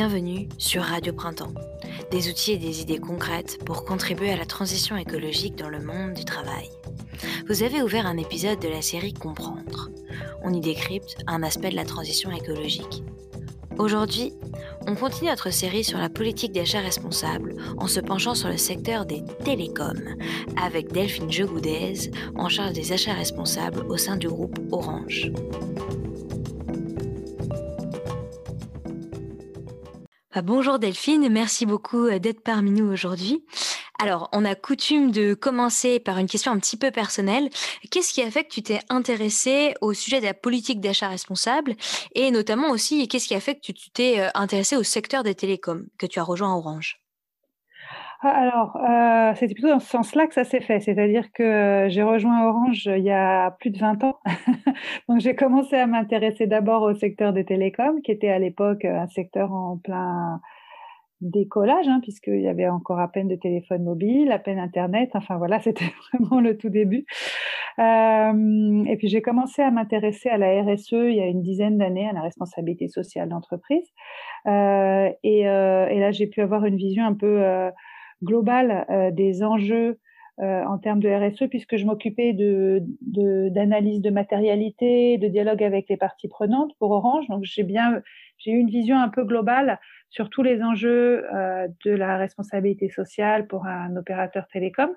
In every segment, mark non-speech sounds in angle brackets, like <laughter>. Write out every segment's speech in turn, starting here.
Bienvenue sur Radio Printemps. Des outils et des idées concrètes pour contribuer à la transition écologique dans le monde du travail. Vous avez ouvert un épisode de la série Comprendre. On y décrypte un aspect de la transition écologique. Aujourd'hui, on continue notre série sur la politique d'achat responsable en se penchant sur le secteur des télécoms avec Delphine Jegoudez en charge des achats responsables au sein du groupe Orange. Bonjour Delphine, merci beaucoup euh, d'être parmi nous aujourd'hui. Alors, on a coutume de commencer par une question un petit peu personnelle. Qu'est-ce qui a fait que tu t'es intéressée au sujet de la politique d'achat responsable et notamment aussi, qu'est-ce qui a fait que tu t'es euh, intéressée au secteur des télécoms, que tu as rejoint Orange? ah, alors, euh, c'était plutôt dans ce sens-là que ça s'est fait. C'est-à-dire que euh, j'ai rejoint Orange il y a plus de 20 ans. <laughs> Donc, j'ai commencé à m'intéresser d'abord au secteur des télécoms, qui était à l'époque un secteur en plein décollage, hein, puisqu'il y avait encore à peine de téléphone mobile, à peine Internet. Enfin, voilà, <laughs> c'était vraiment le tout début. Euh, et puis, j'ai commencé à m'intéresser à la RSE il y a une dizaine d'années, à la responsabilité sociale d'entreprise. Euh, et, euh, et, là, j'ai pu avoir une vision un peu euh, globale euh, des enjeux euh, en termes de RSE, puisque je m'occupais de, d'analyse de, matérialité, de dialogue avec les parties prenantes pour Orange. Donc j'ai bien, j'ai eu une vision un peu globale sur tous les enjeux euh, de la responsabilité sociale pour un opérateur télécom.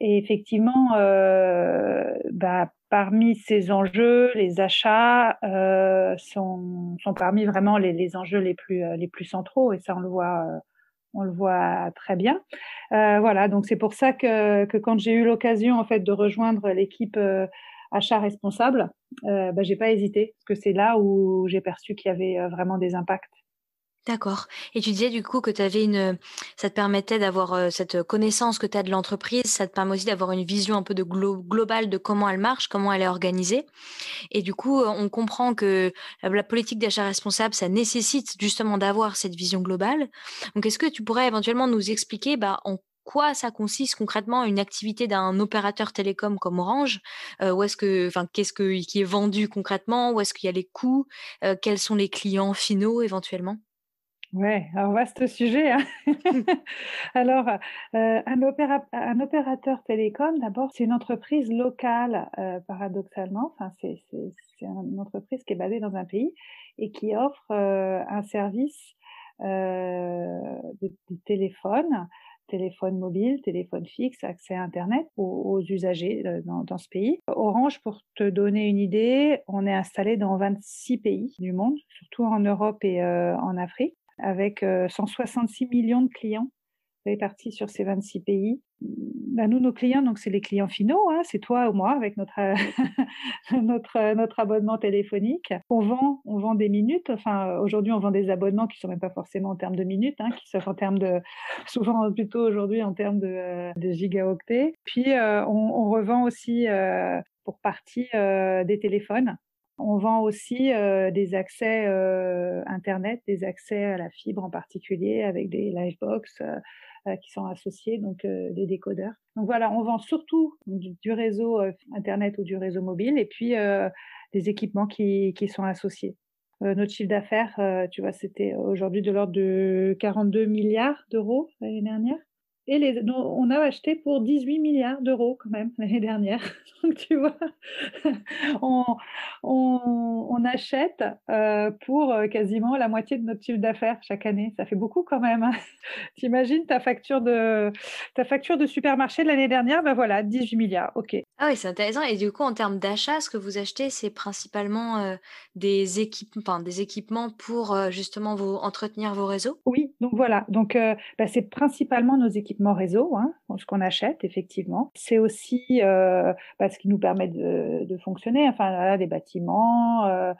Et effectivement, euh, bah, parmi ces enjeux, les achats euh, sont, sont parmi vraiment les, les enjeux les plus, les plus centraux. Et ça, on le voit on le voit très bien. Euh, voilà, donc c'est pour ça que, que quand j'ai eu l'occasion en fait de rejoindre l'équipe euh, achat responsable, euh, bah, j'ai pas hésité parce que c'est là où j'ai perçu qu'il y avait euh, vraiment des impacts. D'accord. Et tu disais du coup que tu avais une, ça te permettait d'avoir euh, cette connaissance que tu as de l'entreprise, ça te permet aussi d'avoir une vision un peu de globale de comment elle marche, comment elle est organisée. Et du coup, on comprend que la, politique d'achat responsable, ça nécessite justement d'avoir cette vision globale. Donc, est-ce que tu pourrais éventuellement nous expliquer bah, en quoi ça consiste concrètement une activité d'un opérateur télécom comme Orange? Euh, est-ce que, qu'est-ce que, qui est vendu concrètement? Où est-ce qu'il y a les coûts? Euh, Quels sont les clients finaux éventuellement? Ouais, alors vaste sujet. Hein <laughs> <laughs> alors, euh, un, un, opérateur télécom, d'abord, c'est une entreprise locale, euh, paradoxalement. Enfin, c'est une entreprise qui est basée dans un pays et qui offre euh, un service de, de, téléphone, téléphone mobile, téléphone fixe, accès à Internet aux, aux usagers dans, dans, ce pays. Orange, pour te donner une idée, on est installé dans 26 pays du monde, surtout en Europe et en Afrique avec 166 euh, millions de clients répartis sur ces 26 pays. Ben nous, nos clients, donc c'est les clients finaux, hein, c'est toi ou moi avec <laughs> notre notre abonnement téléphonique. On vend, on vend des minutes. Enfin, aujourd'hui, on vend des abonnements qui sont même pas forcément en termes de minutes, hein, qui sont en termes de, <laughs> souvent plutôt aujourd'hui en termes de, gigaoctets. Puis euh, on, revend aussi euh, pour partie des téléphones. On vend aussi euh, des accès euh, Internet, des accès à la fibre en particulier, avec des livebox euh, euh qui sont associés, donc des décodeurs. Donc voilà, on vend surtout du, du réseau Internet ou du réseau mobile, et puis des équipements qui, qui sont associés. notre chiffre d'affaires, tu vois, c'était aujourd'hui de l'ordre de 42 milliards d'euros l'année dernière. Et les, on a acheté pour 18 milliards d'euros quand même <laughs> l'année dernière. <laughs> Donc tu vois, <laughs> on, on, on achète euh, pour euh, quasiment la moitié de notre chiffre d'affaires chaque année. Ça fait beaucoup quand même. Hein. T'imagines ta facture de ta facture de supermarché de l'année dernière, ben voilà, 18 milliards. Ok. Ah oui, c'est intéressant. Et du coup, en termes d'achat, ce que vous achetez, c'est principalement euh, des équipements, enfin, des équipements pour euh, justement vous entretenir vos réseaux? Oui, donc voilà. Donc euh, ben, c'est principalement nos équipements réseau, hein, ce qu'on achète effectivement. C'est aussi euh, bah, ce qui nous permet de, de fonctionner, enfin là, des bâtiments, euh,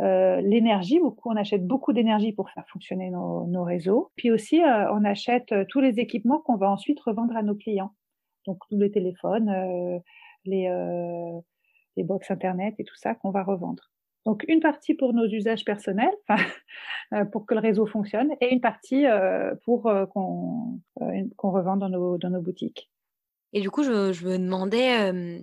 euh, l'énergie, beaucoup, on achète beaucoup d'énergie pour faire fonctionner nos, nos réseaux. Puis aussi, euh, on achète euh, tous les équipements qu'on va ensuite revendre à nos clients. Donc tous les téléphones, les, les box internet et tout ça qu'on va revendre. Donc une partie pour nos usages personnels, <laughs> euh, pour que le réseau fonctionne, et une partie euh, pour euh, qu'on qu'on revende dans nos, dans nos boutiques. Et du coup, je, me demandais,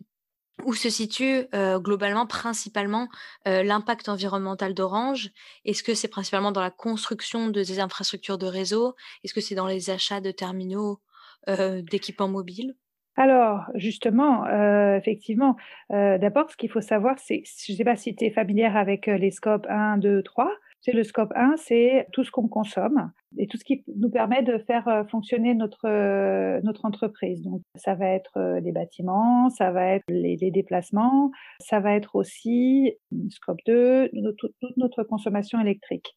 où se situe globalement, principalement, l'impact environnemental d'Orange? Est-ce que c'est principalement dans la construction de des infrastructures de réseau? Est-ce que c'est dans les achats de terminaux d'équipements mobiles? Alors, justement, effectivement, d'abord, ce qu'il faut savoir, c'est, je ne sais pas si tu es familière avec les scopes 1, 2, 3. C'est le scope 1, c'est tout ce qu'on consomme et tout ce qui nous permet de faire euh, fonctionner notre euh, notre entreprise. Donc ça va être euh, les bâtiments, ça va être les, déplacements, ça va être aussi scope 2, toute notre consommation électrique.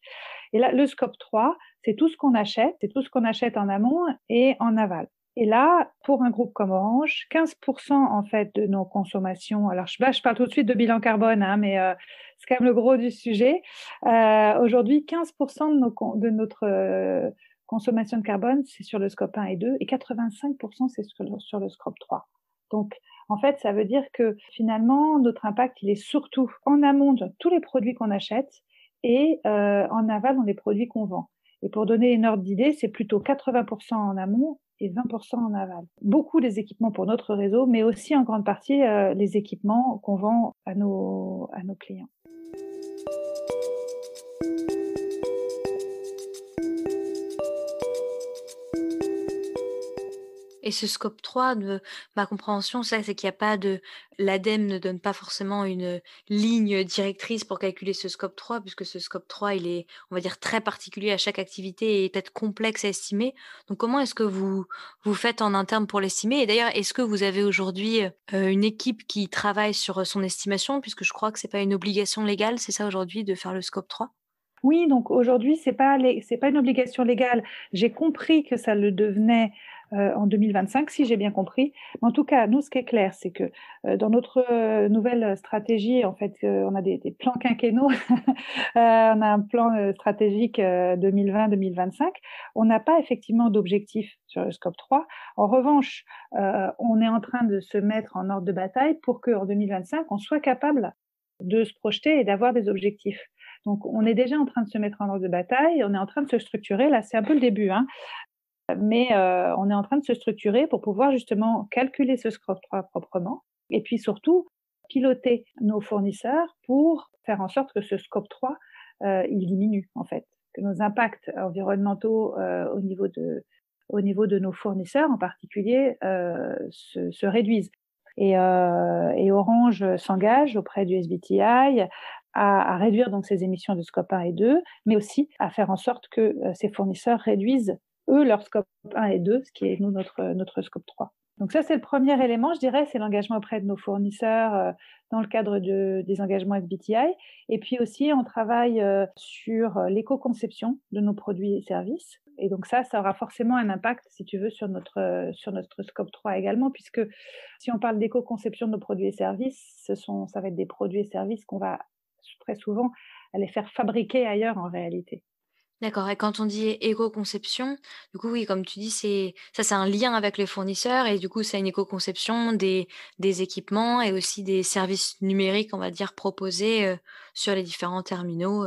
Et là, le scope 3, c'est tout ce qu'on achète, c'est tout ce qu'on achète en amont et en aval. Et là, pour un groupe comme Orange, 15% en fait de nos consommations. Alors là, je parle tout de suite de bilan carbone, hein, mais euh, c'est quand même le gros du sujet. Euh, Aujourd'hui, 15% de, notre euh, consommation de carbone, c'est sur le scope 1 et 2, et 85% c'est sur, sur le scope 3. Donc, en fait, ça veut dire que finalement, notre impact, il est surtout en amont de tous les produits qu'on achète et en aval dans les produits qu'on vend. Et pour donner une ordre d'idée, c'est plutôt 80% en amont et 20% en aval. Beaucoup des équipements pour notre réseau, mais aussi en grande partie euh, les équipements qu'on vend à nos, à nos clients. Et ce scope 3, de ma compréhension, c'est qu'il n'y a pas de. L'ADEME ne donne pas forcément une ligne directrice pour calculer ce scope 3, puisque ce scope 3, il est, on va dire, très particulier à chaque activité et peut-être complexe à estimer. Donc, comment est-ce que vous, vous faites en interne pour l'estimer? Et d'ailleurs, est-ce que vous avez aujourd'hui euh, une équipe qui travaille sur son estimation, puisque je crois que ce n'est pas une obligation légale, c'est ça aujourd'hui, de faire le scope 3 oui, donc aujourd'hui, ce n'est pas, pas une obligation légale. J'ai compris que ça le devenait euh, en 2025, si j'ai bien compris. en tout cas, nous, ce qui est clair, c'est que euh, dans notre euh, nouvelle stratégie, en fait, on a des, plans quinquennaux, <laughs> on a un plan stratégique 2020-2025. On n'a pas effectivement d'objectif sur le scope 3. En revanche, on est en train de se mettre en ordre de bataille pour qu'en 2025, on soit capable de se projeter et d'avoir des objectifs. Donc, on est déjà en train de se mettre en ordre de bataille, on est en train de se structurer. Là, c'est un peu le début, hein, mais euh, on est en train de se structurer pour pouvoir justement calculer ce scope 3 proprement et puis surtout piloter nos fournisseurs pour faire en sorte que ce scope 3 euh, il diminue en fait, que nos impacts environnementaux euh, au niveau de au niveau de nos fournisseurs en particulier se, se, réduisent. Et, Orange s'engage auprès du SBTI à, à, réduire donc ces émissions de scope 1 et 2, mais aussi à faire en sorte que ces fournisseurs réduisent eux, leur scope 1 et 2, ce qui est nous, notre, notre scope 3. Donc ça, c'est le premier élément, je dirais, c'est l'engagement auprès de nos fournisseurs euh, dans le cadre de, des engagements SBTI. Et puis aussi, on travaille euh, sur euh, l'éco-conception de nos produits et services. Et donc ça, ça aura forcément un impact, si tu veux, sur notre, sur notre scope 3 également, puisque si on parle d'éco-conception de nos produits et services, ce sont, ça va être des produits et services qu'on va très souvent aller faire fabriquer ailleurs en réalité. D'accord et quand on dit éco-conception, du coup, oui, comme tu dis, c'est ça, c'est un lien avec les fournisseurs et du coup, c'est une éco-conception des des équipements et aussi des services numériques, on va dire, proposés, sur les différents terminaux,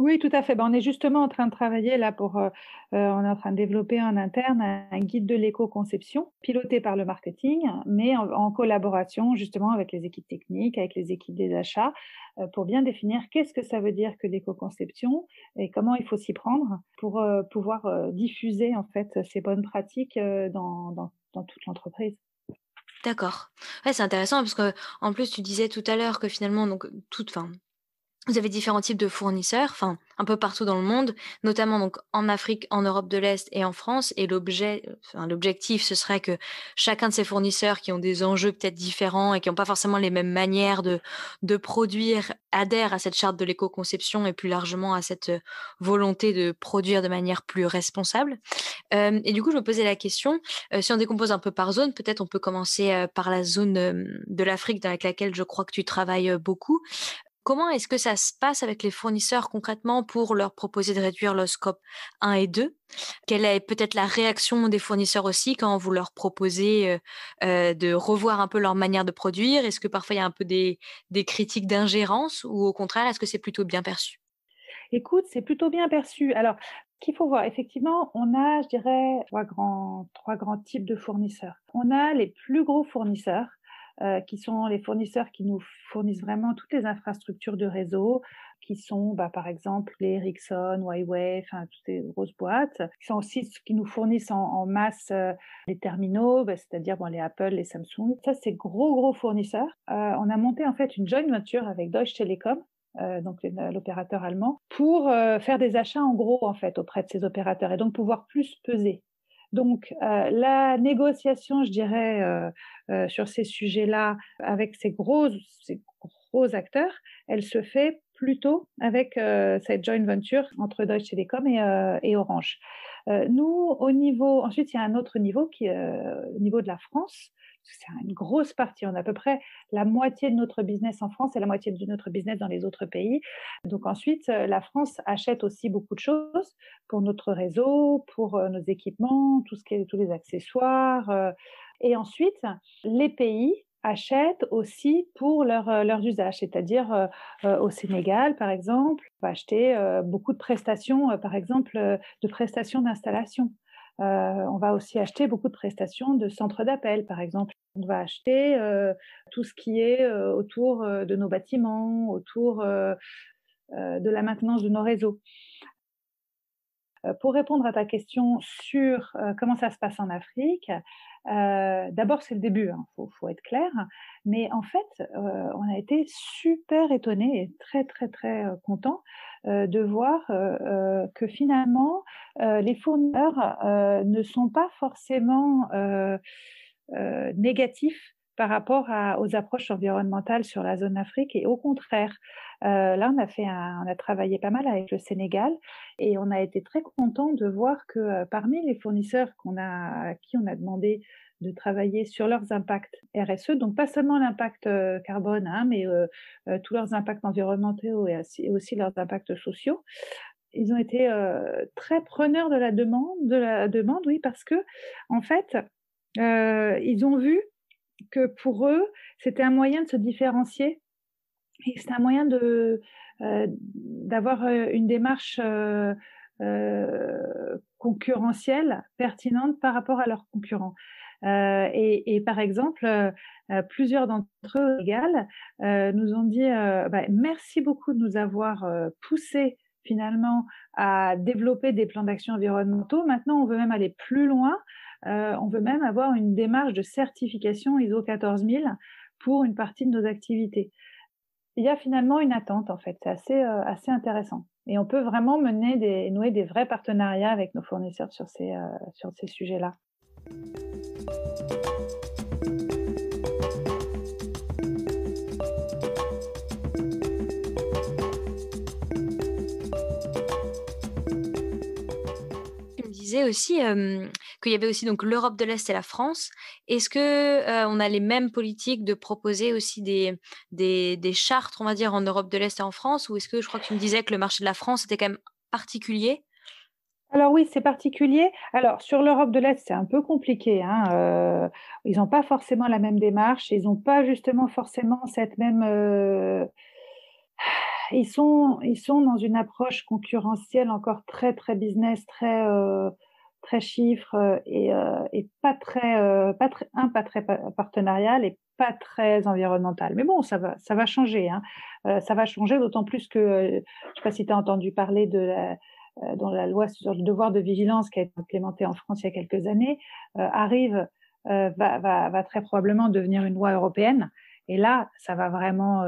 oui, tout à fait. Ben, on est justement en train de travailler là pour, euh, euh, on est en train de développer en interne un, guide de l'éco-conception piloté par le marketing, mais en, collaboration justement avec les équipes techniques, avec les équipes des achats, euh, pour bien définir qu'est-ce que ça veut dire que l'éco-conception et comment il faut s'y prendre pour pouvoir diffuser en fait ces bonnes pratiques dans, toute l'entreprise. D'accord. C'est intéressant parce que en plus tu disais tout à l'heure que finalement donc toute fin vous avez différents types de fournisseurs, enfin un peu partout dans le monde, notamment donc en Afrique, en Europe de l'Est et en France. Et l'objectif, ce serait que chacun de ces fournisseurs qui ont des enjeux peut-être différents et qui n'ont pas forcément les mêmes manières de, produire adhèrent à cette charte de l'éco-conception et plus largement à cette volonté de produire de manière plus responsable. Euh, et du coup, je me posais la question, euh, si on décompose un peu par zone, peut-être on peut commencer euh, par la zone de l'Afrique dans laquelle je crois que tu travailles beaucoup. Comment est-ce que ça se passe avec les fournisseurs concrètement pour leur proposer de réduire le scope 1 et 2 Quelle est peut-être la réaction des fournisseurs aussi quand vous leur proposez de revoir un peu leur manière de produire? Est-ce que parfois il y a un peu des, critiques d'ingérence ou au contraire, est-ce que c'est plutôt bien perçu? Écoute, c'est plutôt bien perçu. Alors, qu'il faut voir, effectivement, on a, je dirais, trois grands, trois grands types de fournisseurs. On a les plus gros fournisseurs qui sont les fournisseurs qui nous fournissent vraiment toutes les infrastructures de réseau, qui sont bah, par exemple les Ericsson, Huawei, toutes ces grosses boîtes, qui sont aussi ceux qui nous fournissent en, masse les terminaux, bah, c'est-à-dire les Apple, les Samsung. Ça, c'est gros, gros fournisseurs. on a monté en fait une joint venture avec Deutsche Telekom, euh, donc l'opérateur allemand, pour euh, faire des achats en gros en fait auprès de ces opérateurs et donc pouvoir plus peser. Donc euh, la négociation, je dirais, sur ces sujets-là avec ces gros, ces gros acteurs, elle se fait plutôt avec cette joint venture entre Deutsche Telekom et, Orange. nous, au niveau, ensuite il y a un autre niveau qui au niveau de la France c'est une grosse partie. On a à peu près la moitié de notre business en France et la moitié de notre business dans les autres pays. Donc ensuite, euh, la France achète aussi beaucoup de choses pour notre réseau, pour euh, nos équipements, tout ce qui est, tous les accessoires. Euh. Et ensuite, les pays achètent aussi pour leur, leurs usages, c'est-à-dire au Sénégal, par exemple, on va acheter beaucoup de prestations, par exemple, de prestations d'installation. Euh, on va aussi acheter beaucoup de prestations de centres d'appel, par exemple. On va acheter euh, tout ce qui est euh, autour de nos bâtiments, autour de la maintenance de nos réseaux. Pour répondre à ta question sur comment ça se passe en Afrique, d'abord c'est le début, il hein, faut, être clair, mais en fait on a été super étonnés et très très très contents de voir que finalement les fournisseurs ne sont pas forcément négatifs par rapport aux approches environnementales sur la zone Afrique et au contraire, euh, là on a fait a travaillé pas mal avec le Sénégal et on a été très content de voir que euh, parmi les fournisseurs à qui on a demandé de travailler sur leurs impacts RSE, donc pas seulement l'impact euh, carbone, hein, mais tous leurs impacts environnementaux et aussi, leurs impacts sociaux. Ils ont été très preneurs de la demande, de la demande, oui, parce que en fait, ils ont vu que pour eux, c'était un moyen de se différencier et c'était un moyen de euh, d'avoir euh, une démarche euh, concurrentielle pertinente par rapport à leurs concurrents. Et, par exemple, plusieurs d'entre eux égal nous ont dit bah, merci beaucoup de nous avoir poussé finalement à développer des plans d'action environnementaux. Maintenant, on veut même aller plus loin euh, on veut même avoir une démarche de certification ISO 14000 pour une partie de nos activités. Il y a finalement une attente en fait, c'est assez, euh, assez intéressant. Et on peut vraiment mener des, nouer des vrais partenariats avec nos fournisseurs sur ces, euh, sur ces sujets-là. aussi qu'il y avait aussi donc l'Europe de l'Est et la France. Est-ce que on a les mêmes politiques de proposer aussi des, chartes, on va dire, en Europe de l'Est et en France? Ou est-ce que je crois que tu me disais que le marché de la France était quand même particulier? Alors oui, c'est particulier. Alors sur l'Europe de l'Est, c'est un peu compliqué. Hein, ils n'ont pas forcément la même démarche. Ils n'ont pas justement forcément cette même ils sont, ils sont dans une approche concurrentielle encore très, très business, très, euh, très chiffre euh, et, euh, et, pas très, pas très, un, pas très partenarial et pas très environnemental. Mais bon, ça va, ça va changer. Hein. ça va changer, d'autant plus que, je ne sais pas si tu as entendu parler de la, dans la loi sur le devoir de vigilance qui a été implémentée en France il y a quelques années, arrive, va, va, va, très probablement devenir une loi européenne. Et là, ça va vraiment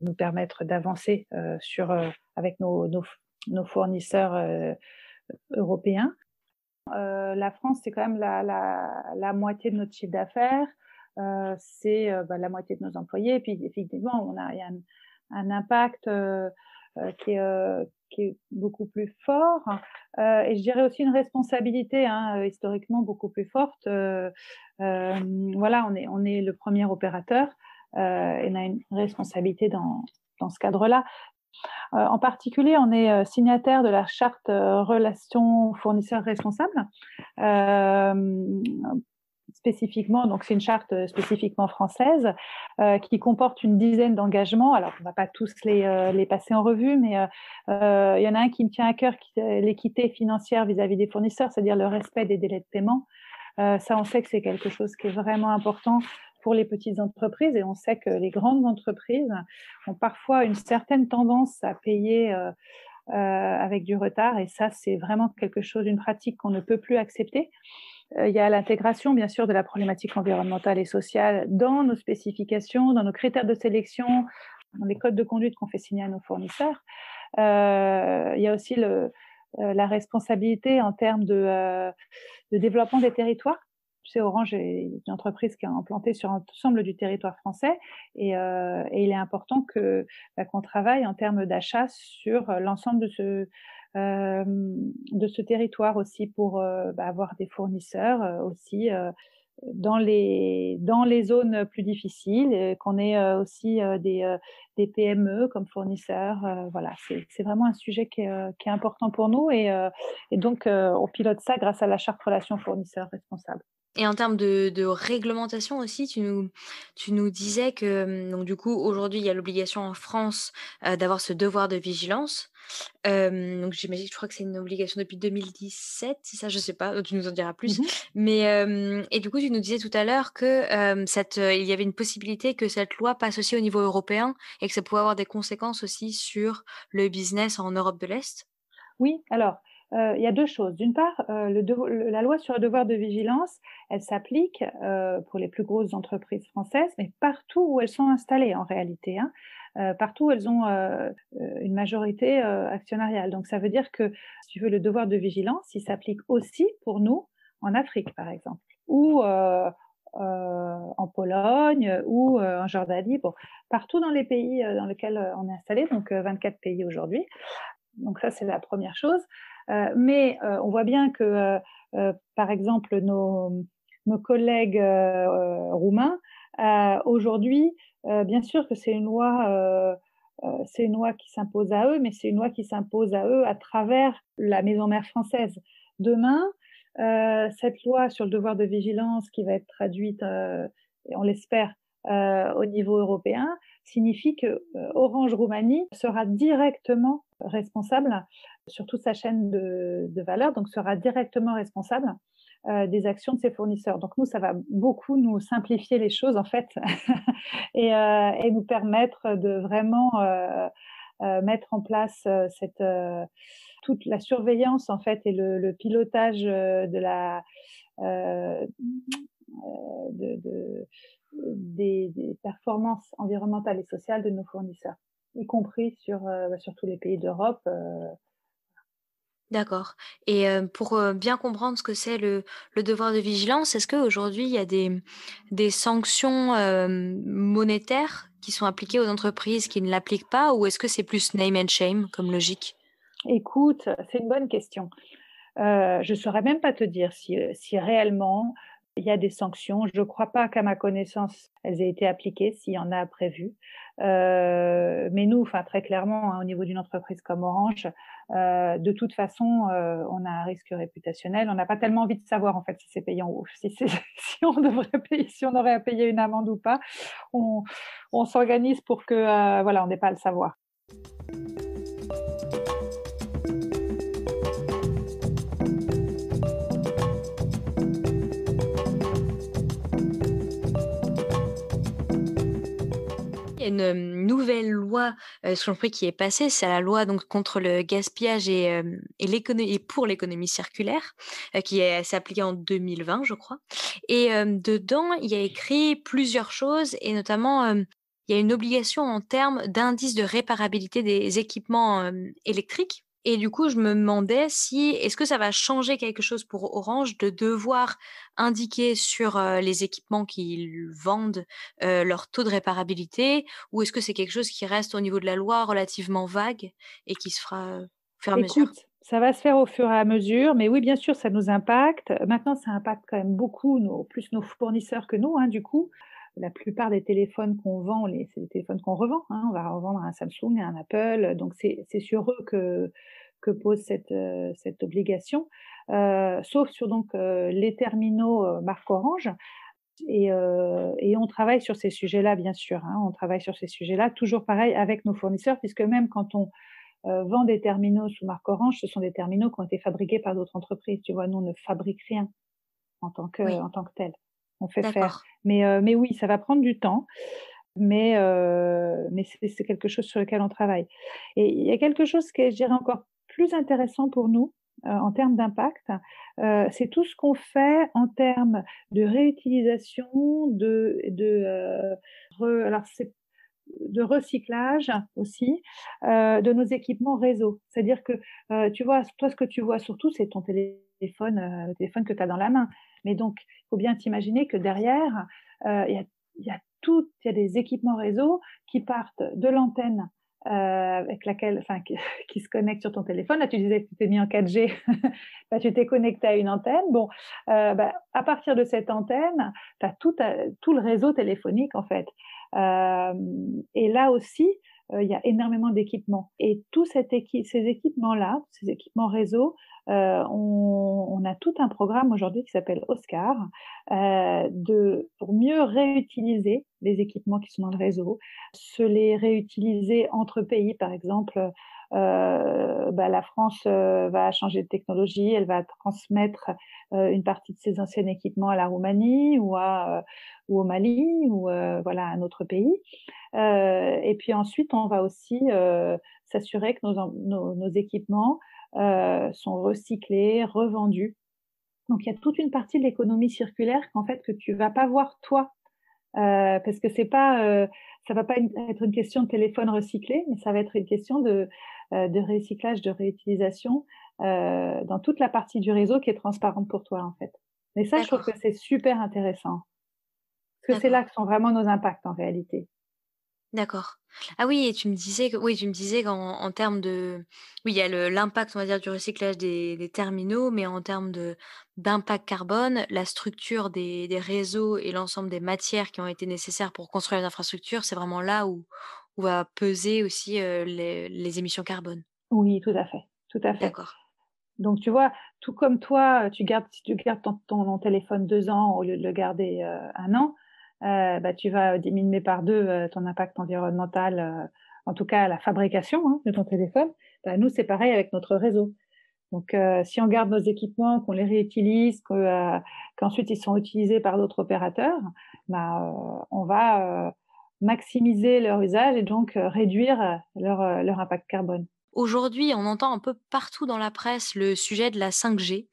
nous permettre d'avancer euh, sur euh, avec nos, nos, fournisseurs euh, la France, c'est quand même la, moitié de notre chiffre d'affaires, c'est bah, la moitié de nos employés. Et puis, effectivement, on a, il y a un, impact qui est, beaucoup plus fort. et je dirais aussi une responsabilité hein, historiquement beaucoup plus forte. voilà, on est, le premier opérateur euh, et on a une responsabilité dans ce cadre-là. Euh, en particulier, on est euh, signataire de la charte relations fournisseurs responsables. spécifiquement, donc c'est une charte spécifiquement française qui comporte une dizaine d'engagements. Alors, on ne va pas tous les, passer en revue, mais il y en a un qui me tient à cœur, l'équité financière vis-à-vis -vis des fournisseurs, c'est-à-dire le respect des délais de paiement. ça, on sait que c'est quelque chose qui est vraiment important pour les petites entreprises et on sait que les grandes entreprises ont parfois une certaine tendance à payer euh, euh, avec du retard et ça c'est vraiment quelque chose, une pratique qu'on ne peut plus accepter. Euh, il y a l'intégration bien sûr de la problématique environnementale et sociale dans nos spécifications, dans nos critères de sélection, dans les codes de conduite qu'on fait signer à nos fournisseurs. Il y a aussi la responsabilité en termes de développement des territoires Orange est une entreprise qui est implantée sur l'ensemble du territoire français et, euh, il est important bah, qu'on travaille en termes d'achat sur l'ensemble de ce euh, de ce territoire aussi pour euh, bah, avoir des fournisseurs euh, aussi dans les dans les zones plus difficiles, qu'on ait aussi des, PME comme fournisseurs. voilà, c'est vraiment un sujet qui est, important pour nous et, et donc on pilote ça grâce à la charte relation fournisseurs responsables. Et en termes de, de, réglementation aussi, tu nous, tu nous disais que hum, donc du coup aujourd'hui il y a l'obligation en France euh, d'avoir ce devoir de vigilance. Euh, donc j'imagine, je crois que c'est une obligation depuis 2017, c'est ça, je sais pas, tu nous en diras plus. Mmh Mais euh, et du coup tu nous disais tout à l'heure que cette, il y avait une possibilité que cette loi passe aussi au niveau européen et que ça pouvait avoir des conséquences aussi sur le business en Europe de l'Est? Oui, alors euh, il y a deux choses. D'une part, euh, la loi sur le devoir de vigilance, elle s'applique euh, pour les plus grosses entreprises françaises, mais partout où elles sont installées en réalité. Hein. partout où elles ont une majorité actionnariale. Donc ça veut dire que, si tu veux, le devoir de vigilance, il s'applique aussi pour nous en Afrique, par exemple, ou en Pologne, ou en Jordanie, bon, partout dans les pays dans lesquels on est installé, donc 24 pays aujourd'hui. Donc ça, c'est la première chose. Euh, mais euh, on voit bien que, euh, par exemple, nos, collègues roumains, aujourd'hui, bien sûr que c'est une loi c'est une loi qui s'impose à eux, mais c'est une loi qui s'impose à eux à travers la maison mère française. Demain, cette loi sur le devoir de vigilance qui va être traduite, on l'espère, au niveau européen, signifie que Orange Roumanie sera directement responsable sur toute sa chaîne de, valeur, donc sera directement responsable euh, des actions de ses fournisseurs. Donc nous, ça va beaucoup nous simplifier les choses en fait <laughs> et, euh, et, nous permettre de vraiment euh, mettre en place toute la surveillance en fait et le, pilotage de la de, de des, des, performances environnementales et sociales de nos fournisseurs, y compris sur, sur tous les pays d'Europe. D'accord. Et pour bien comprendre ce que c'est le, le, devoir de vigilance, est-ce qu'aujourd'hui, il y a des, des sanctions monétaires qui sont appliquées aux entreprises qui ne l'appliquent pas, ou est-ce que c'est plus name and shame comme logique? Écoute, c'est une bonne question. Euh, je ne saurais même pas te dire si, si réellement il y a des sanctions. Je ne crois pas qu'à ma connaissance, elles aient été appliquées, s'il y en a prévu. Euh, mais nous, enfin très clairement, hein, au niveau d'une entreprise comme Orange, euh, de toute façon, euh, on a un risque réputationnel. On n'a pas tellement envie de savoir en fait si c'est payant ou si, <laughs> si, on devrait payer, si on aurait à payer une amende ou pas. On, on s'organise pour que euh, voilà, on n'ait pas à le savoir. Une nouvelle loi, euh, qui est passée, c'est la loi donc contre le gaspillage et, pour l'économie circulaire, qui s'est appliquée en 2020, je crois. Et dedans, il y a écrit plusieurs choses, et notamment, il y a une obligation en termes d'indice de réparabilité des équipements électriques. Et du coup, je me demandais si, est-ce que ça va changer quelque chose pour Orange de devoir indiquer sur les équipements qu'ils vendent leur taux de réparabilité, ou est-ce que c'est quelque chose qui reste au niveau de la loi relativement vague et qui se fera au fur et à mesure? Ça va se faire au fur et à mesure, mais oui, bien sûr, ça nous impacte. Maintenant, ça impacte quand même beaucoup, plus nos fournisseurs que nous, hein, du coup la plupart des téléphones qu'on vend, c'est des téléphones qu'on revend. Hein. On va revendre un Samsung un Apple. Donc, c'est sur eux que, que pose cette, euh, cette obligation, euh, sauf sur donc euh, les terminaux marque Orange. Et, euh, et, on travaille sur ces sujets-là, bien sûr. Hein. on travaille sur ces sujets-là, toujours pareil avec nos fournisseurs, puisque même quand on vend des terminaux sous marque Orange, ce sont des terminaux qui ont été fabriqués par d'autres entreprises. Tu vois, nous, on ne fabrique rien en tant que, en tant que tel. on fait faire. Mais, mais oui, ça va prendre du temps mais, mais c'est quelque chose sur lequel on travaille. Et il y a quelque chose qui est, je dirais, encore plus intéressant pour nous, euh, en termes d'impact, euh, c'est tout ce qu'on fait en termes de réutilisation, de, de, euh, recyclage aussi de nos équipements réseau. C'est-à-dire que tu vois, toi, ce que tu vois surtout, c'est ton téléphone, le téléphone que tu as dans la main. Mais donc, il faut bien t'imaginer que derrière, il y a, y a tout, il y a des équipements réseau qui partent de l'antenne euh, avec laquelle, enfin, <laughs> qui, se connecte sur ton téléphone. Là, tu disais que tu t'es mis en 4G, <laughs> bah, tu t'es connecté à une antenne. Bon, euh, bah, à partir de cette antenne, tu as tout, tout, le réseau téléphonique, en fait. Euh, et là aussi, il y a énormément d'équipements. Et tous ces équipements-là, ces équipements réseau, euh, on, a tout un programme aujourd'hui qui s'appelle Oscar euh, de, pour mieux réutiliser les équipements qui sont dans le réseau, se les réutiliser entre pays, par exemple. Euh, bah, la France va changer de technologie, elle va transmettre une partie de ses anciens équipements à la Roumanie ou, à, ou au Mali ou voilà à un autre pays. Et puis ensuite, on va aussi s'assurer que nos, nos équipements euh, sont recyclés, revendus. Donc il y a toute une partie de l'économie circulaire qu'en fait que tu vas pas voir toi, euh, parce que c'est pas, euh, ça va pas être une question de téléphone recyclé, mais ça va être une question de, de recyclage, de réutilisation dans toute la partie du réseau qui est transparente pour toi en fait. Mais ça, je trouve que c'est super intéressant, parce que c'est là que sont vraiment nos impacts en réalité. D'accord. Ah oui et tu me disais que oui, tu me disais qu'en en termes de oui, il y a l'impact, on va dire, du recyclage des terminaux, mais en termes de d'impact carbone, la structure des des réseaux et l'ensemble des matières qui ont été nécessaires pour construire les infrastructures, c'est vraiment là où où va peser aussi, les les émissions carbone? Oui, tout à fait, tout à fait. D'accord. Donc tu vois, tout comme toi, tu gardes si tu gardes ton ton téléphone deux ans au lieu de le garder, un an, euh, bah, tu vas diminuer par deux euh, ton impact environnemental, euh, en tout cas la fabrication hein, de ton téléphone. Bah, nous, c'est pareil avec notre réseau. Donc, si on garde nos équipements, qu'on les réutilise, qu'ensuite ils sont utilisés par d'autres opérateurs, bah, on va maximiser leur usage et donc réduire leur, leur impact carbone. Aujourd'hui, on entend un peu partout dans la presse le sujet de la 5G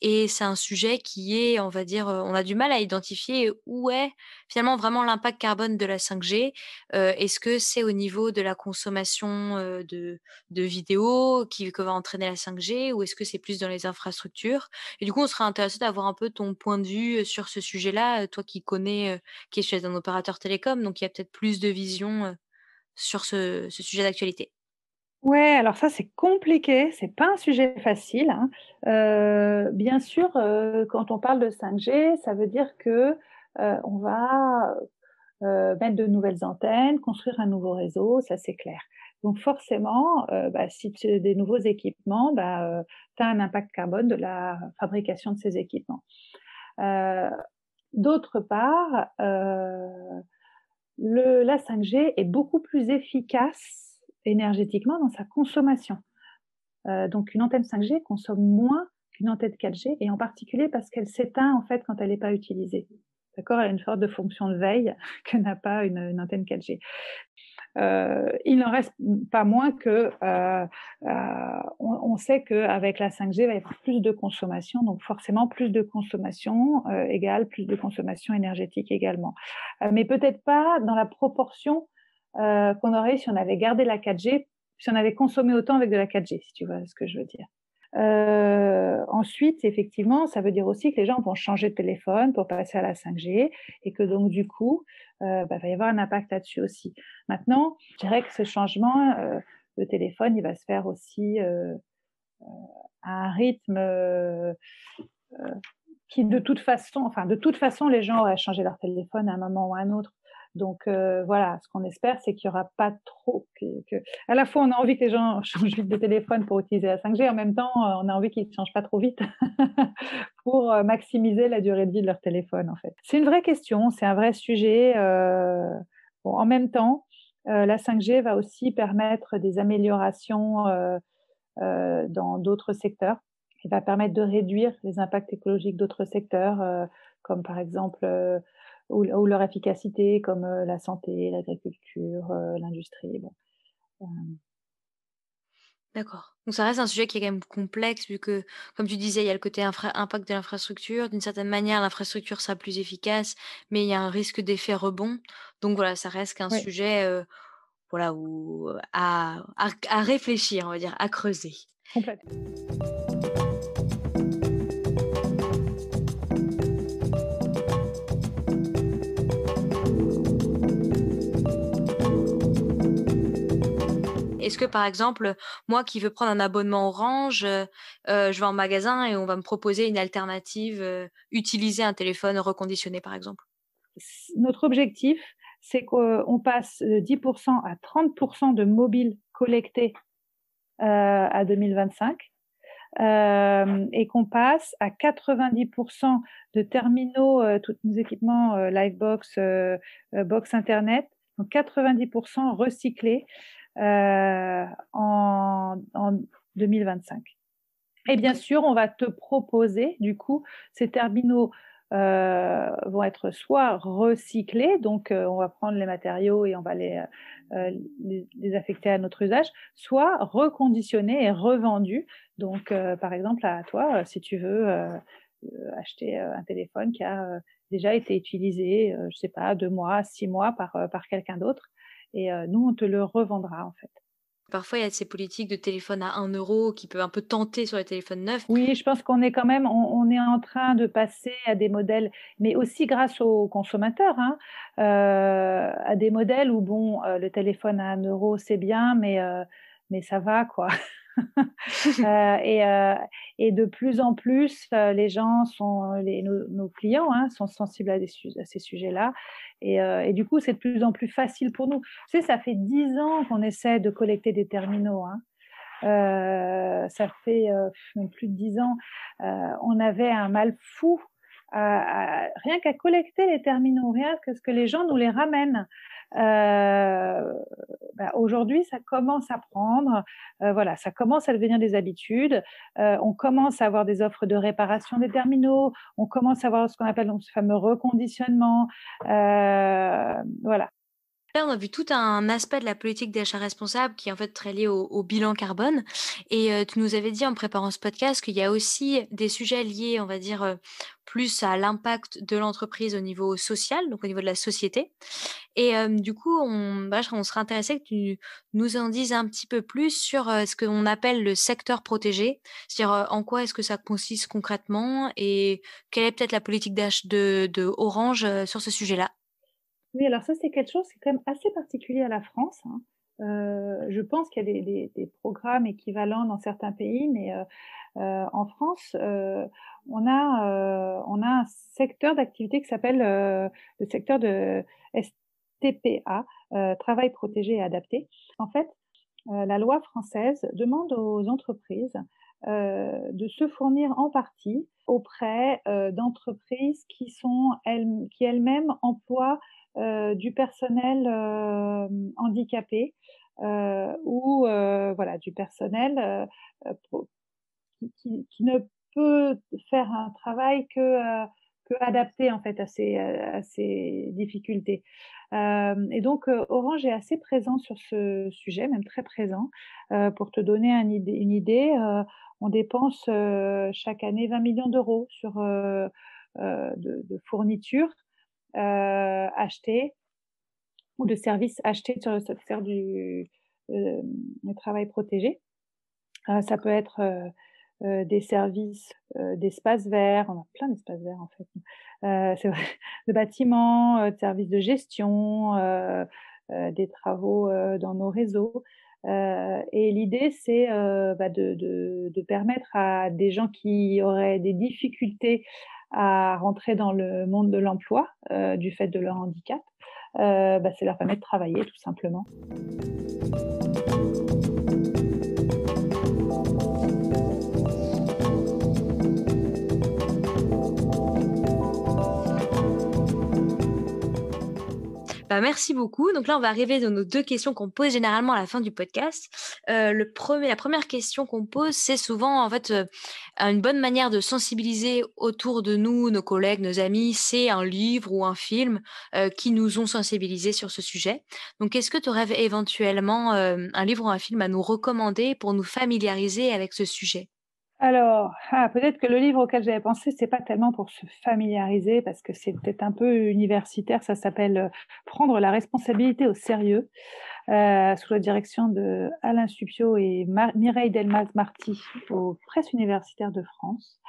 et c'est un sujet qui est, on va dire, on a du mal à identifier où est finalement vraiment l'impact carbone de la 5G. Est-ce que c'est au niveau de la consommation de, de vidéos qui, va entraîner la 5G ou est-ce que c'est plus dans les infrastructures? Et du coup, on serait intéressé d'avoir un peu ton point de vue sur ce sujet-là, toi qui connais, qui es chez un opérateur télécom, donc il y a peut-être plus de vision sur ce sujet d'actualité. Ouais, alors ça, c'est compliqué, c'est pas un sujet facile, hein. Euh, bien sûr, euh, quand on parle de 5G, ça veut dire que, euh, on va, mettre de nouvelles antennes, construire un nouveau réseau, ça c'est clair. Donc forcément, bah, si tu as des nouveaux équipements, bah, tu as un impact carbone de la fabrication de ces équipements. d'autre part, le la 5G est beaucoup plus efficace énergétiquement dans sa consommation. Euh, donc une antenne 5G consomme moins qu'une antenne 4G et en particulier parce qu'elle s'éteint en fait quand elle n'est pas utilisée. D'accord? Elle a une sorte de fonction de veille <laughs> que n'a pas une, antenne 4G. Euh, il n'en reste pas moins que euh, on, sait qu'avec la 5G, il va y avoir plus de consommation, donc forcément plus de consommation égale plus de consommation énergétique également. mais peut-être pas dans la proportion euh, qu'on aurait si on avait gardé la 4G, si on avait consommé autant avec de la 4G, si tu vois ce que je veux dire. Euh, ensuite, effectivement, ça veut dire aussi que les gens vont changer de téléphone pour passer à la 5G et que donc du coup, euh, bah, va y avoir un impact là-dessus aussi. Maintenant, je dirais que ce changement euh, de téléphone, il va se faire aussi euh, euh, à un rythme qui, de toute façon, enfin, de toute façon, les gens auraient changé leur téléphone à un moment ou à un autre donc euh, voilà, ce qu'on espère, c'est qu'il n'y aura pas trop. Que, À la fois, on a envie que les gens <laughs> changent vite de téléphone pour utiliser la 5G, en même temps, euh, on a envie qu'ils ne changent pas trop vite <laughs> pour euh, maximiser la durée de vie de leur téléphone, en fait. C'est une vraie question, c'est un vrai sujet. Bon, en même temps, la 5G va aussi permettre des améliorations dans d'autres secteurs. Il va permettre de réduire les impacts écologiques d'autres secteurs comme par exemple ou, leur efficacité, comme la santé, l'agriculture, l'industrie. Bon. D'accord. Donc ça reste un sujet qui est quand même complexe vu que, comme tu disais, il y a le côté impact de l'infrastructure. D'une certaine manière, l'infrastructure sera plus efficace, mais il y a un risque d'effet rebond. Donc voilà, ça reste qu'un sujet, voilà, où, à, à réfléchir, on va dire, à creuser. Complètement. Est-ce que par exemple, moi qui veux prendre un abonnement Orange, euh, je vais en magasin et on va me proposer une alternative, euh, utiliser un téléphone reconditionné par exemple? Notre objectif, c'est qu'on passe de 10% à 30% de mobiles collectés euh, à 2025 et qu'on passe à 90% de terminaux, tous nos équipements Livebox, box Internet, donc 90% recyclés euh, en, en 2025. Et bien sûr, on va te proposer, du coup, ces terminaux euh, vont être soit recyclés, donc euh, on va prendre les matériaux et on va les, euh, les, affecter à notre usage, soit reconditionnés et revendus. Donc, euh, par exemple, à toi, si tu veux acheter un téléphone qui a déjà été utilisé, je sais pas, deux mois, six mois par, par quelqu'un d'autre, et nous, on te le revendra en fait. Parfois, il y a ces politiques de téléphone à 1 euro qui peuvent un peu tenter sur les téléphones neufs. Oui, je pense qu'on est quand même, on, est en train de passer à des modèles, mais aussi grâce aux consommateurs, hein, euh, à des modèles où bon, le téléphone à 1 euro, c'est bien, mais mais ça va quoi. <laughs> euh, et, euh, et, de plus en plus, euh, les gens sont, les, nos, clients hein, sont sensibles à, ces sujets-là. Et, euh, et, du coup, c'est de plus en plus facile pour nous. Tu sais, ça fait dix ans qu'on essaie de collecter des terminaux. Hein. Euh, ça fait plus de dix ans. on avait un mal fou rien qu'à collecter les terminaux, rien que ce que les gens nous les ramènent. Euh, bah, aujourd'hui, ça commence à prendre, euh, voilà, ça commence à devenir des habitudes. Euh, on commence à avoir des offres de réparation des terminaux, on commence à avoir ce qu'on appelle donc ce fameux reconditionnement, voilà. On a vu tout un aspect de la politique d'achat responsable qui est en fait très lié au, bilan carbone. Et euh, tu nous avais dit en préparant ce podcast qu'il y a aussi des sujets liés, on va dire, euh, plus à l'impact de l'entreprise au niveau social, donc au niveau de la société. Et euh, du coup, on, bah, on serait intéressé que tu nous en dises un petit peu plus sur ce qu'on appelle le secteur protégé, c'est-à-dire en quoi est-ce que ça consiste concrètement et quelle est peut-être la politique d'achat de, de Orange sur ce sujet-là? Oui, alors ça, c'est quelque chose qui est quand même assez particulier à la France. Hein. Euh, je pense qu'il y a des, programmes équivalents dans certains pays, mais euh, euh, en France, on, a, un secteur d'activité qui s'appelle le secteur de STPA, travail protégé et adapté. En fait, la loi française demande aux entreprises de se fournir en partie auprès d'entreprises qui sont elles, qui elles-mêmes emploient du personnel euh, handicapé euh, ou voilà du personnel qui, ne peut faire un travail que adapté en fait à ces, difficultés. Euh, et donc Orange est assez présent sur ce sujet, même très présent. Euh, pour te donner une idée, euh, on dépense chaque année 20 millions d'euros sur de, fournitures euh, achetés ou de services achetés sur le secteur du, euh, travail protégé. Euh, ça peut être euh, des services d'espaces verts, on a plein d'espaces verts en fait, <laughs> de bâtiments, de services de gestion, des travaux dans nos réseaux. et l'idée, c'est bah, de, de, permettre à des gens qui auraient des difficultés à rentrer dans le monde de l'emploi euh, du fait de leur handicap, euh, bah, c'est leur permettre de travailler tout simplement. Bah, merci beaucoup. Donc là, on va arriver dans nos deux questions qu'on pose généralement à la fin du podcast. Euh, la première question qu'on pose, c'est souvent en fait euh, une bonne manière de sensibiliser autour de nous, nos collègues, nos amis, c'est un livre ou un film euh, qui nous ont sensibilisés sur ce sujet. Donc, est-ce que tu aurais éventuellement un livre ou un film à nous recommander pour nous familiariser avec ce sujet? Alors, ah, peut-être que le livre auquel j'avais pensé, c'est pas tellement pour se familiariser, parce que c'est peut-être un peu universitaire. Ça s'appelle euh, Prendre la responsabilité au sérieux, euh, sous la direction de Alain Supio et Mireille Delmas-Marty aux Presses universitaires de France.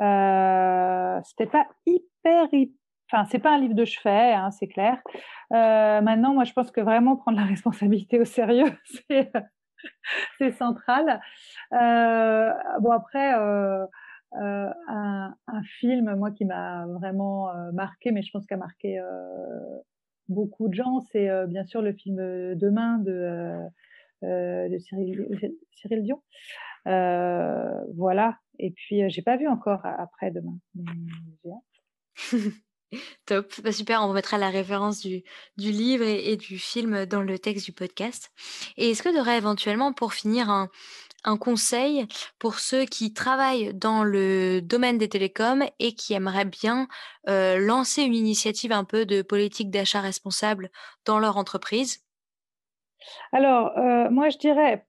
Euh, C'était pas hyper, enfin, c'est pas un livre de chevet, hein, c'est clair. Euh, maintenant, moi, je pense que vraiment prendre la <laughs> responsabilité au sérieux, c'est <laughs> c'est central. Euh, bon après, euh, euh, un, film, moi qui m'a vraiment marqué, mais je pense qu'a marqué beaucoup de gens, c'est bien sûr le film Demain de, Cyril, Dion. voilà. Et puis j'ai pas vu encore après Demain. <laughs> Top, bah, super, on remettra la référence du, livre et, du film dans le texte du podcast. Et est-ce que tu aurais éventuellement, pour finir, un, conseil pour ceux qui travaillent dans le domaine des télécoms et qui aimeraient bien euh, lancer une initiative un peu de politique d'achat responsable dans leur entreprise? Alors, euh, moi, je dirais,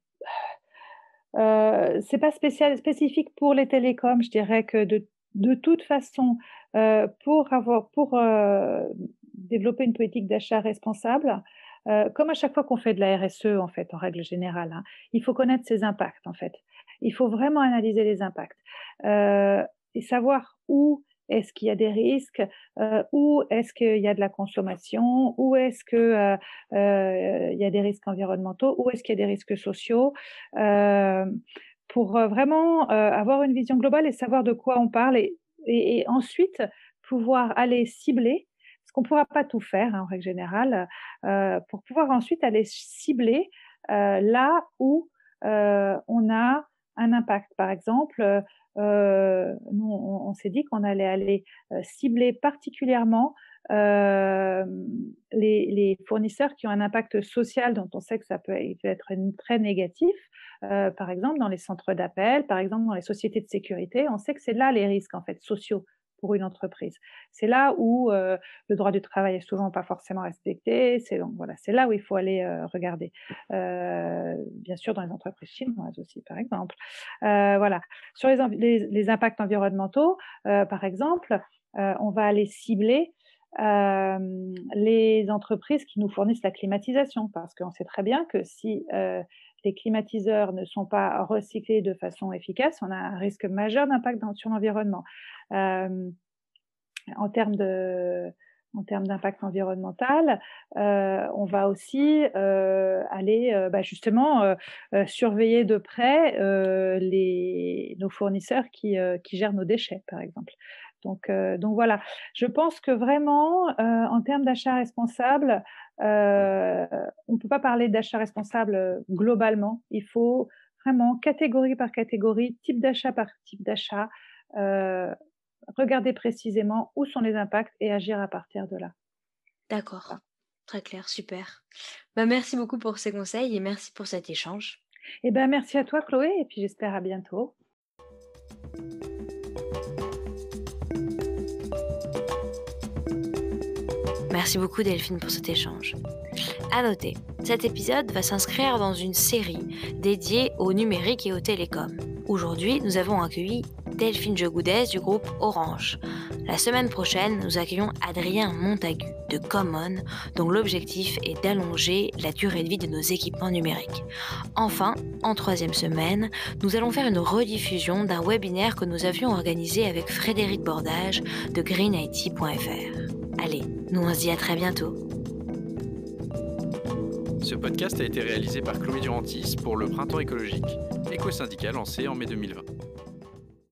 euh, c'est pas spécial, spécifique pour les télécoms. Je dirais que de toute façon, euh, pour avoir, pour euh, développer une politique d'achat responsable, euh, comme à chaque fois qu'on fait de la RSE, en fait, en règle générale, hein, il faut connaître ses impacts, en fait. Il faut vraiment analyser les impacts et savoir où est-ce qu'il y a des risques Où est-ce qu'il y a de la consommation Où est-ce qu'il euh, y a des risques environnementaux Où est-ce qu'il y a des risques sociaux Pour vraiment avoir une vision globale et savoir de quoi on parle et, ensuite pouvoir aller cibler, parce qu'on ne pourra pas tout faire hein, en règle générale, euh, pour pouvoir ensuite aller cibler euh, là où euh, on a un impact. Par exemple, euh, nous, on, on s'est dit qu'on allait aller euh, cibler particulièrement euh, les, fournisseurs qui ont un impact social dont on sait que ça peut être très négatif, euh, par exemple dans les centres d'appel, par exemple dans les sociétés de sécurité, on sait que c'est là les risques en fait sociaux pour une entreprise. C'est là où euh, le droit du travail est souvent pas forcément respecté. C'est donc voilà, c'est là où il faut aller euh, regarder. Bien sûr, dans les entreprises chinoises aussi, par exemple. Voilà, sur les, impacts environnementaux, par exemple, on va aller cibler les entreprises qui nous fournissent la climatisation, parce qu'on sait très bien que si les climatiseurs ne sont pas recyclés de façon efficace, on a un risque majeur d'impact sur l'environnement. En termes d'impact environnemental, on va aussi aller bah justement surveiller de près nos fournisseurs qui, qui gèrent nos déchets, par exemple. Donc, euh, donc voilà, je pense que vraiment, euh, en termes d'achat responsable, euh, on ne peut pas parler d'achat responsable globalement. Il faut vraiment, catégorie par catégorie, type d'achat par type d'achat, regarder précisément où sont les impacts et agir à partir de là. D'accord, très clair, super. Bah, merci beaucoup pour ces conseils et merci pour cet échange. Eh ben, merci à toi Chloé et puis j'espère à bientôt. Merci beaucoup Delphine pour cet échange. À noter, cet épisode va s'inscrire dans une série dédiée au numérique et aux télécoms. Aujourd'hui, nous avons accueilli Delphine Jogoudès du groupe Orange. La semaine prochaine, nous accueillons Adrien Montagu de Common, dont l'objectif est d'allonger la durée de vie de nos équipements numériques. Enfin, en troisième semaine, nous allons faire une rediffusion d'un webinaire que nous avions organisé avec Frédéric Bordage de greenIT.fr. Allez, nous on se dit à très bientôt. Ce podcast a été réalisé par Chloé Durantis pour le Printemps écologique, éco-syndicat lancé en mai 2020.